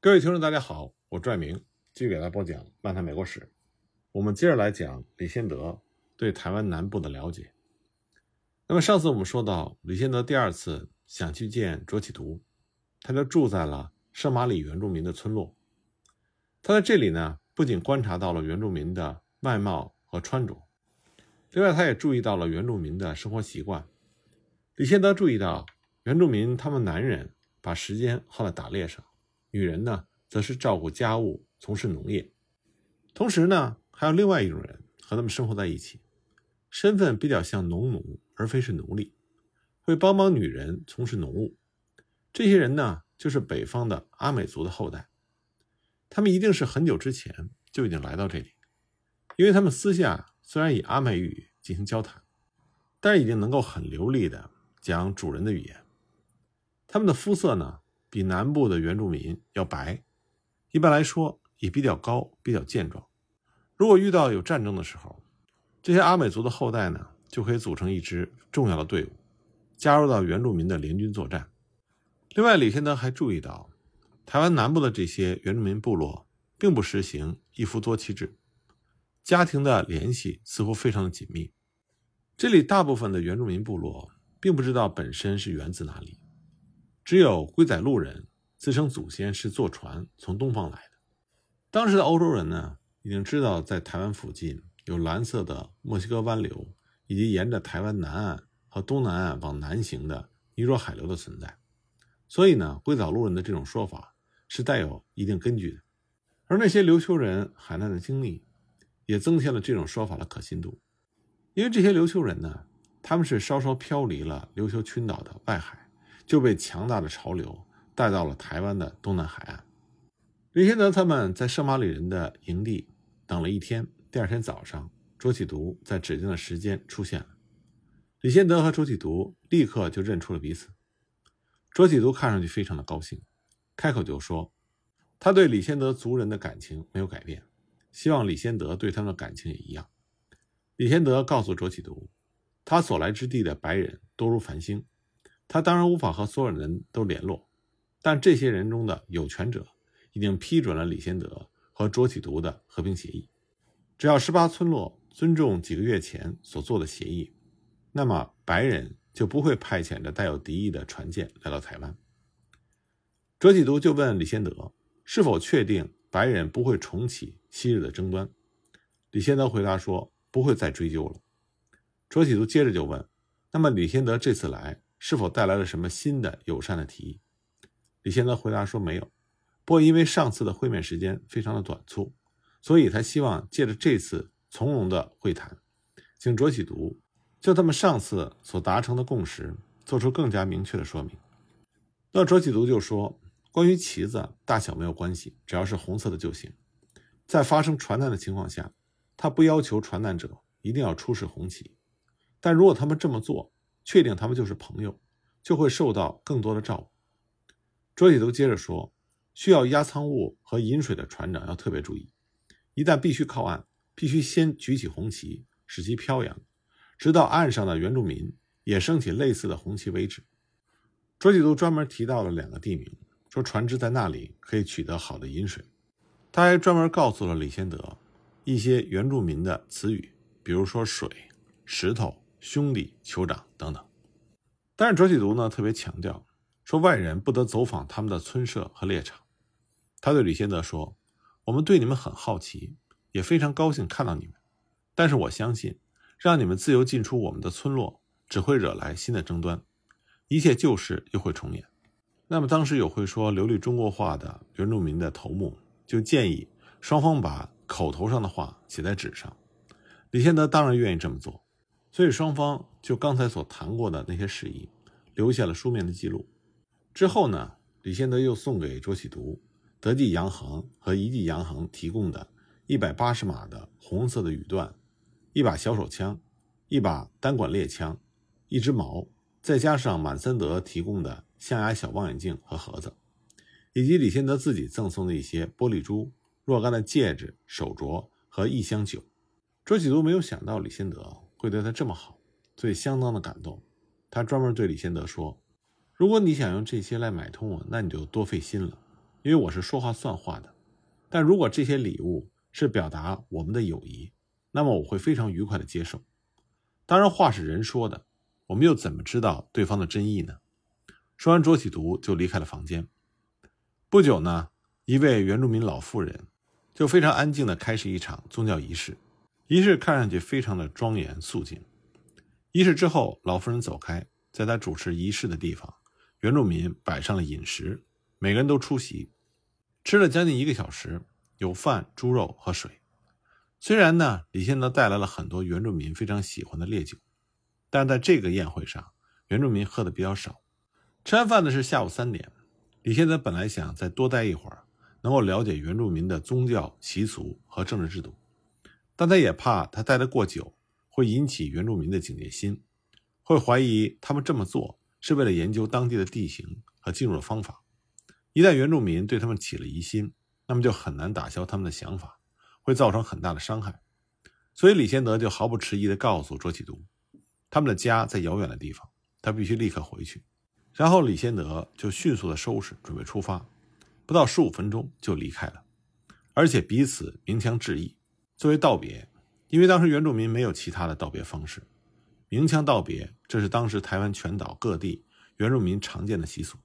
各位听众，大家好，我拽明继续给大家播讲《漫谈美国史》。我们接着来讲李先德对台湾南部的了解。那么上次我们说到，李先德第二次想去见卓启图，他就住在了圣马里原住民的村落。他在这里呢，不仅观察到了原住民的外貌和穿着，另外他也注意到了原住民的生活习惯。李先德注意到，原住民他们男人把时间耗在打猎上。女人呢，则是照顾家务、从事农业，同时呢，还有另外一种人和他们生活在一起，身份比较像农奴，而非是奴隶，会帮帮女人从事农务。这些人呢，就是北方的阿美族的后代，他们一定是很久之前就已经来到这里，因为他们私下虽然以阿美语进行交谈，但是已经能够很流利的讲主人的语言。他们的肤色呢？比南部的原住民要白，一般来说也比较高，比较健壮。如果遇到有战争的时候，这些阿美族的后代呢，就可以组成一支重要的队伍，加入到原住民的联军作战。另外，李先德还注意到，台湾南部的这些原住民部落并不实行一夫多妻制，家庭的联系似乎非常的紧密。这里大部分的原住民部落并不知道本身是源自哪里。只有龟仔路人自称祖先是坐船从东方来的。当时的欧洲人呢，已经知道在台湾附近有蓝色的墨西哥湾流，以及沿着台湾南岸和东南岸往南行的尼罗海流的存在。所以呢，龟仔路人的这种说法是带有一定根据的。而那些琉球人海难的经历，也增添了这种说法的可信度。因为这些琉球人呢，他们是稍稍飘离了琉球群岛的外海。就被强大的潮流带到了台湾的东南海岸。李先德他们在圣马里人的营地等了一天，第二天早上，卓启读在指定的时间出现了。李先德和卓启读立刻就认出了彼此。卓启读看上去非常的高兴，开口就说：“他对李先德族人的感情没有改变，希望李先德对他们的感情也一样。”李先德告诉卓启读，他所来之地的白人多如繁星。他当然无法和所有人都联络，但这些人中的有权者已经批准了李先德和卓启图的和平协议。只要十八村落尊重几个月前所做的协议，那么白人就不会派遣着带有敌意的船舰来到台湾。卓启图就问李先德是否确定白人不会重启昔日的争端。李先德回答说不会再追究了。卓启图接着就问：那么李先德这次来？是否带来了什么新的友善的提议？李先德回答说没有。不过因为上次的会面时间非常的短促，所以他希望借着这次从容的会谈，请卓启读就他们上次所达成的共识做出更加明确的说明。那卓启读就说，关于旗子大小没有关系，只要是红色的就行。在发生船难的情况下，他不要求船难者一定要出示红旗，但如果他们这么做。确定他们就是朋友，就会受到更多的照顾。卓启读接着说：“需要压舱物和饮水的船长要特别注意，一旦必须靠岸，必须先举起红旗，使其飘扬，直到岸上的原住民也升起类似的红旗为止。”卓启读专门提到了两个地名，说船只在那里可以取得好的饮水。他还专门告诉了李先德一些原住民的词语，比如说水、石头。兄弟、酋长等等，但是卓启读呢特别强调说，外人不得走访他们的村舍和猎场。他对李先德说：“我们对你们很好奇，也非常高兴看到你们，但是我相信，让你们自由进出我们的村落，只会惹来新的争端，一切旧事又会重演。”那么当时有会说流利中国话的原住民的头目就建议双方把口头上的话写在纸上。李先德当然愿意这么做。所以双方就刚才所谈过的那些事宜，留下了书面的记录。之后呢，李先德又送给卓启读德记洋行和一记洋行提供的一百八十码的红色的羽段，一把小手枪，一把单管猎枪，一只矛，再加上满森德提供的象牙小望远镜和盒子，以及李先德自己赠送的一些玻璃珠、若干的戒指、手镯和一箱酒。卓启读没有想到李先德。会对他这么好，所以相当的感动。他专门对李先德说：“如果你想用这些来买通我，那你就多费心了。因为我是说话算话的。但如果这些礼物是表达我们的友谊，那么我会非常愉快的接受。当然，话是人说的，我们又怎么知道对方的真意呢？说完，卓启读就离开了房间。不久呢，一位原住民老妇人就非常安静的开始一场宗教仪式，仪式看上去非常的庄严肃静。仪式之后，老妇人走开，在她主持仪式的地方，原住民摆上了饮食，每个人都出席，吃了将近一个小时，有饭、猪肉和水。虽然呢，李先德带来了很多原住民非常喜欢的烈酒，但在这个宴会上，原住民喝的比较少。吃完饭的是下午三点。李先德本来想再多待一会儿，能够了解原住民的宗教习俗和政治制度，但他也怕他待得过久会引起原住民的警戒心，会怀疑他们这么做是为了研究当地的地形和进入的方法。一旦原住民对他们起了疑心，那么就很难打消他们的想法，会造成很大的伤害。所以李先德就毫不迟疑地告诉卓启读，他们的家在遥远的地方，他必须立刻回去。然后李先德就迅速的收拾，准备出发，不到十五分钟就离开了，而且彼此鸣枪致意，作为道别。因为当时原住民没有其他的道别方式，鸣枪道别，这是当时台湾全岛各地原住民常见的习俗。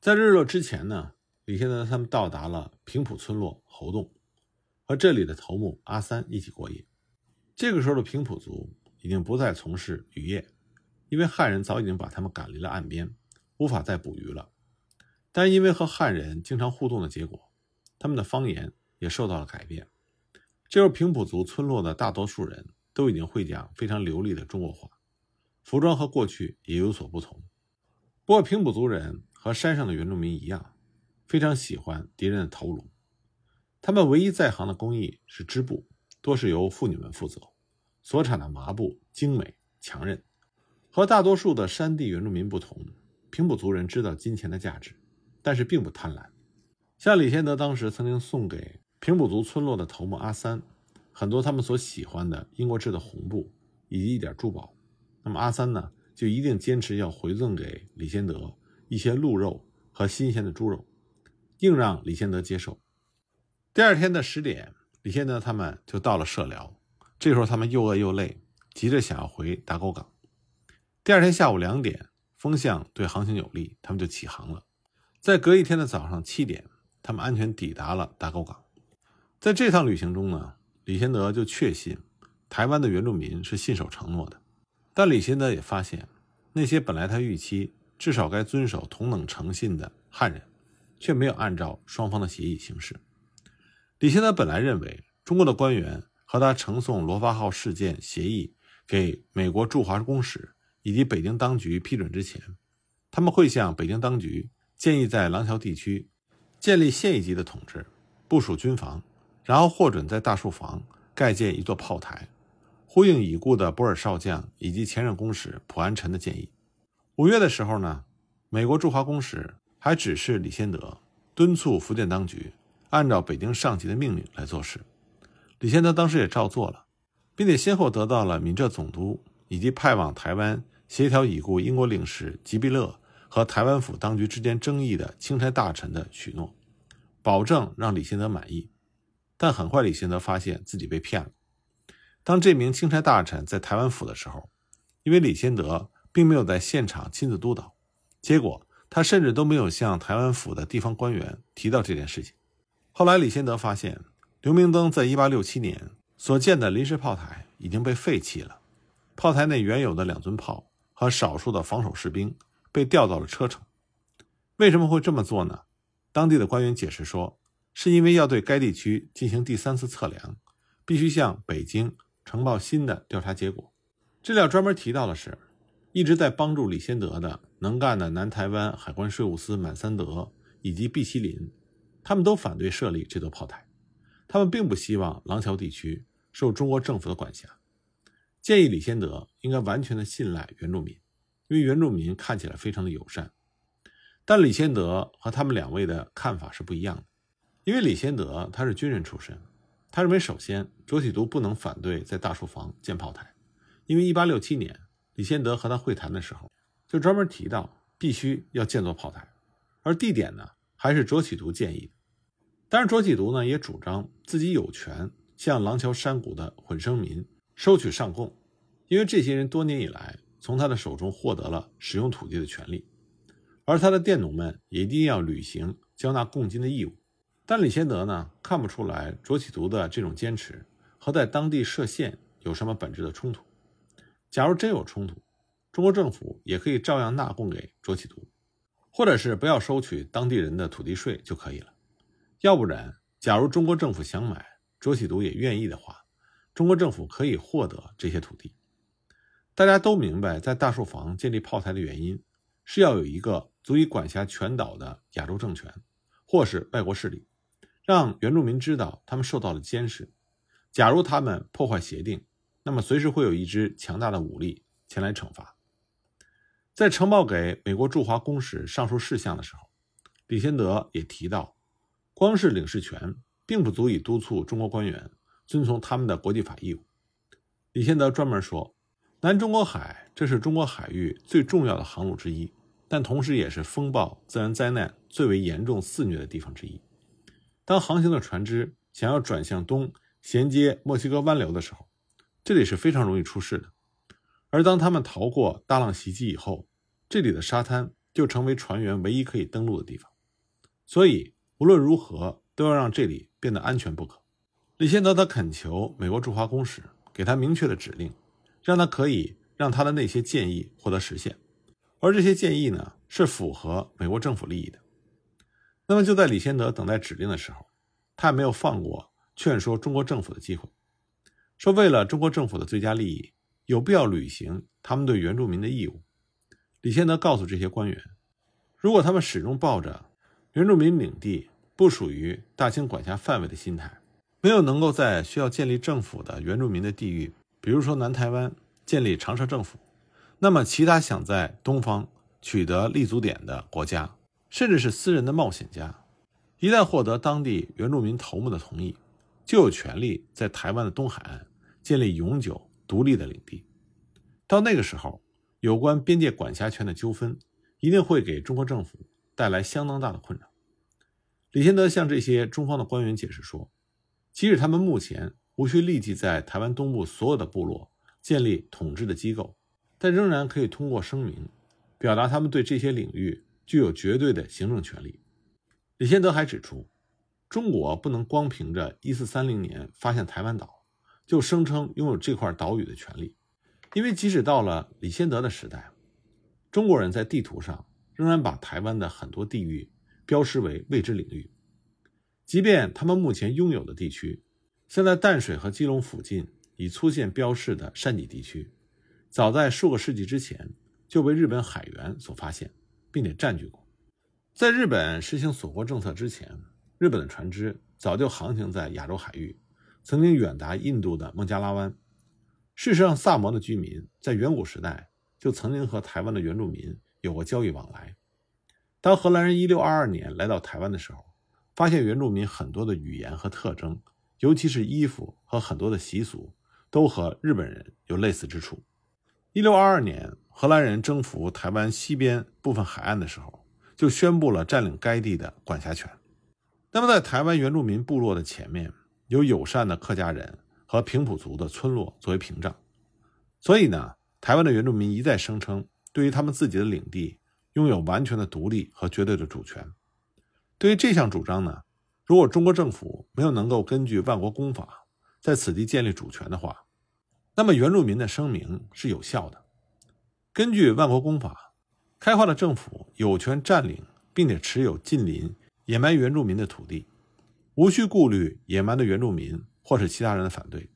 在日落之前呢，李先德他们到达了平埔村落猴洞，和这里的头目阿三一起过夜。这个时候的平埔族已经不再从事渔业，因为汉人早已经把他们赶离了岸边。无法再捕鱼了，但因为和汉人经常互动的结果，他们的方言也受到了改变。这时，平埔族村落的大多数人都已经会讲非常流利的中国话，服装和过去也有所不同。不过，平埔族人和山上的原住民一样，非常喜欢敌人的头颅。他们唯一在行的工艺是织布，多是由妇女们负责，所产的麻布精美强韧。和大多数的山地原住民不同。平埔族人知道金钱的价值，但是并不贪婪。像李先德当时曾经送给平埔族村落的头目阿三很多他们所喜欢的英国制的红布以及一点珠宝，那么阿三呢就一定坚持要回赠给李先德一些鹿肉和新鲜的猪肉，硬让李先德接受。第二天的十点，李先德他们就到了社寮，这时候他们又饿又累，急着想要回打狗港。第二天下午两点。风向对航行有利，他们就起航了。在隔一天的早上七点，他们安全抵达了打狗港。在这趟旅行中呢，李先德就确信台湾的原住民是信守承诺的。但李先德也发现，那些本来他预期至少该遵守同等诚信的汉人，却没有按照双方的协议行事。李先德本来认为，中国的官员和他呈送罗发号事件协议给美国驻华公使。以及北京当局批准之前，他们会向北京当局建议在廊桥地区建立县一级的统治，部署军防，然后获准在大树房盖建一座炮台，呼应已故的博尔少将以及前任公使普安臣的建议。五月的时候呢，美国驻华公使还指示李先德敦促福建当局按照北京上级的命令来做事。李先德当时也照做了，并且先后得到了闽浙总督以及派往台湾。协调已故英国领事吉比勒和台湾府当局之间争议的钦差大臣的许诺，保证让李先德满意。但很快，李先德发现自己被骗了。当这名钦差大臣在台湾府的时候，因为李先德并没有在现场亲自督导，结果他甚至都没有向台湾府的地方官员提到这件事情。后来，李先德发现刘明灯在1867年所建的临时炮台已经被废弃了，炮台内原有的两尊炮。和少数的防守士兵被调到了车城。为什么会这么做呢？当地的官员解释说，是因为要对该地区进行第三次测量，必须向北京呈报新的调查结果。资料专门提到的是，一直在帮助李先德的能干的南台湾海关税务司满三德以及毕希林，他们都反对设立这座炮台。他们并不希望廊桥地区受中国政府的管辖。建议李先德应该完全的信赖原住民，因为原住民看起来非常的友善。但李先德和他们两位的看法是不一样的，因为李先德他是军人出身，他认为首先卓启读不能反对在大树房建炮台，因为1867年李先德和他会谈的时候就专门提到必须要建座炮台，而地点呢还是卓启读建议的。但是卓启读呢，也主张自己有权向廊桥山谷的混生民收取上贡，因为这些人多年以来从他的手中获得了使用土地的权利，而他的佃农们也一定要履行交纳贡金的义务。但李先德呢，看不出来卓启读的这种坚持和在当地设县有什么本质的冲突。假如真有冲突，中国政府也可以照样纳贡给卓启读，或者是不要收取当地人的土地税就可以了。要不然，假如中国政府想买，卓启读也愿意的话，中国政府可以获得这些土地。大家都明白，在大树房建立炮台的原因，是要有一个足以管辖全岛的亚洲政权，或是外国势力。让原住民知道他们受到了监视。假如他们破坏协定，那么随时会有一支强大的武力前来惩罚。在呈报给美国驻华公使上述事项的时候，李先德也提到，光是领事权并不足以督促中国官员遵从他们的国际法义务。李先德专门说，南中国海这是中国海域最重要的航路之一，但同时也是风暴、自然灾难最为严重肆虐的地方之一。当航行的船只想要转向东衔接墨西哥湾流的时候，这里是非常容易出事的。而当他们逃过大浪袭击以后，这里的沙滩就成为船员唯一可以登陆的地方。所以无论如何都要让这里变得安全不可。李先德他恳求美国驻华公使给他明确的指令，让他可以让他的那些建议获得实现。而这些建议呢，是符合美国政府利益的。那么就在李先德等待指令的时候，他也没有放过劝说中国政府的机会，说为了中国政府的最佳利益，有必要履行他们对原住民的义务。李先德告诉这些官员，如果他们始终抱着原住民领地不属于大清管辖范围的心态，没有能够在需要建立政府的原住民的地域，比如说南台湾建立常设政府，那么其他想在东方取得立足点的国家。甚至是私人的冒险家，一旦获得当地原住民头目的同意，就有权利在台湾的东海岸建立永久独立的领地。到那个时候，有关边界管辖权的纠纷一定会给中国政府带来相当大的困扰。李先德向这些中方的官员解释说，即使他们目前无需立即在台湾东部所有的部落建立统治的机构，但仍然可以通过声明表达他们对这些领域。具有绝对的行政权力。李先德还指出，中国不能光凭着1430年发现台湾岛，就声称拥有这块岛屿的权利，因为即使到了李先德的时代，中国人在地图上仍然把台湾的很多地域标识为未知领域。即便他们目前拥有的地区，像在淡水和基隆附近已出现标示的山脊地区，早在数个世纪之前就被日本海员所发现。并且占据过。在日本实行锁国政策之前，日本的船只早就航行在亚洲海域，曾经远达印度的孟加拉湾。事实上，萨摩的居民在远古时代就曾经和台湾的原住民有过交易往来。当荷兰人1622年来到台湾的时候，发现原住民很多的语言和特征，尤其是衣服和很多的习俗，都和日本人有类似之处。1622年。荷兰人征服台湾西边部分海岸的时候，就宣布了占领该地的管辖权。那么，在台湾原住民部落的前面，有友善的客家人和平埔族的村落作为屏障。所以呢，台湾的原住民一再声称，对于他们自己的领地拥有完全的独立和绝对的主权。对于这项主张呢，如果中国政府没有能够根据万国公法在此地建立主权的话，那么原住民的声明是有效的。根据万国公法，开化的政府有权占领并且持有近邻野蛮原住民的土地，无需顾虑野蛮的原住民或是其他人的反对。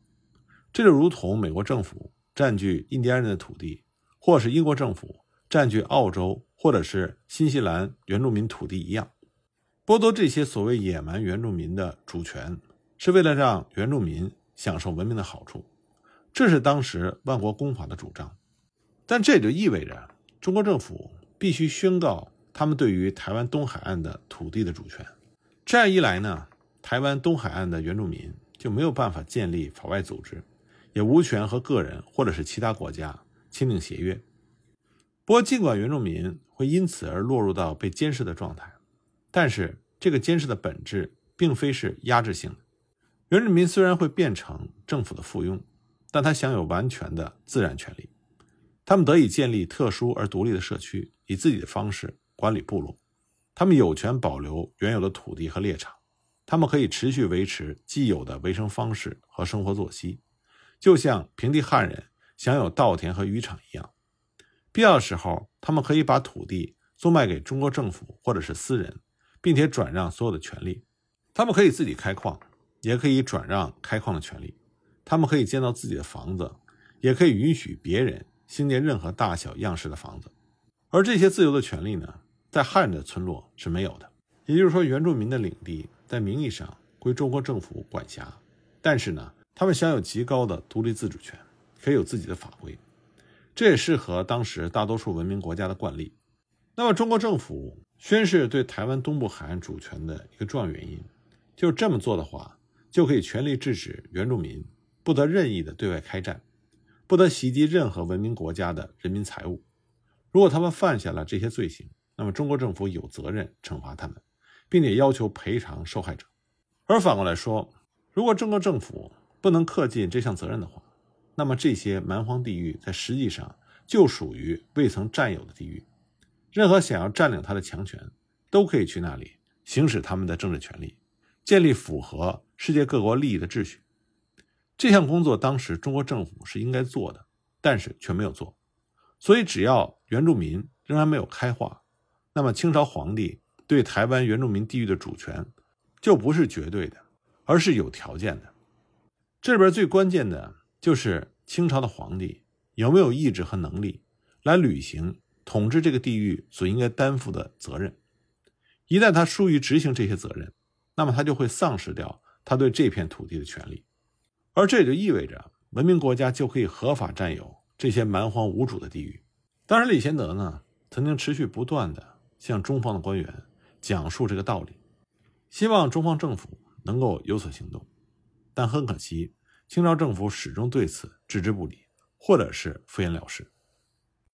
这就如同美国政府占据印第安人的土地，或是英国政府占据澳洲或者是新西兰原住民土地一样。剥夺这些所谓野蛮原住民的主权，是为了让原住民享受文明的好处。这是当时万国公法的主张。但这也就意味着中国政府必须宣告他们对于台湾东海岸的土地的主权。这样一来呢，台湾东海岸的原住民就没有办法建立法外组织，也无权和个人或者是其他国家签订协约。不过，尽管原住民会因此而落入到被监视的状态，但是这个监视的本质并非是压制性的。原住民虽然会变成政府的附庸，但他享有完全的自然权利。他们得以建立特殊而独立的社区，以自己的方式管理部落。他们有权保留原有的土地和猎场。他们可以持续维持既有的维生方式和生活作息，就像平地汉人享有稻田和渔场一样。必要的时候，他们可以把土地租卖给中国政府或者是私人，并且转让所有的权利。他们可以自己开矿，也可以转让开矿的权利。他们可以建造自己的房子，也可以允许别人兴建任何大小样式的房子。而这些自由的权利呢，在汉人的村落是没有的。也就是说，原住民的领地。在名义上归中国政府管辖，但是呢，他们享有极高的独立自主权，可以有自己的法规。这也适合当时大多数文明国家的惯例。那么，中国政府宣示对台湾东部海岸主权的一个重要原因，就是这么做的话，就可以全力制止原住民不得任意的对外开战，不得袭击任何文明国家的人民财物。如果他们犯下了这些罪行，那么中国政府有责任惩罚他们。并且要求赔偿受害者，而反过来说，如果中国政府不能恪尽这项责任的话，那么这些蛮荒地域在实际上就属于未曾占有的地域，任何想要占领它的强权都可以去那里行使他们的政治权利，建立符合世界各国利益的秩序。这项工作当时中国政府是应该做的，但是却没有做，所以只要原住民仍然没有开化，那么清朝皇帝。对台湾原住民地域的主权，就不是绝对的，而是有条件的。这里边最关键的就是清朝的皇帝有没有意志和能力来履行统治这个地域所应该担负的责任。一旦他疏于执行这些责任，那么他就会丧失掉他对这片土地的权利，而这也就意味着文明国家就可以合法占有这些蛮荒无主的地域。当然，李贤德呢曾经持续不断的向中方的官员。讲述这个道理，希望中方政府能够有所行动，但很可惜，清朝政府始终对此置之不理，或者是敷衍了事。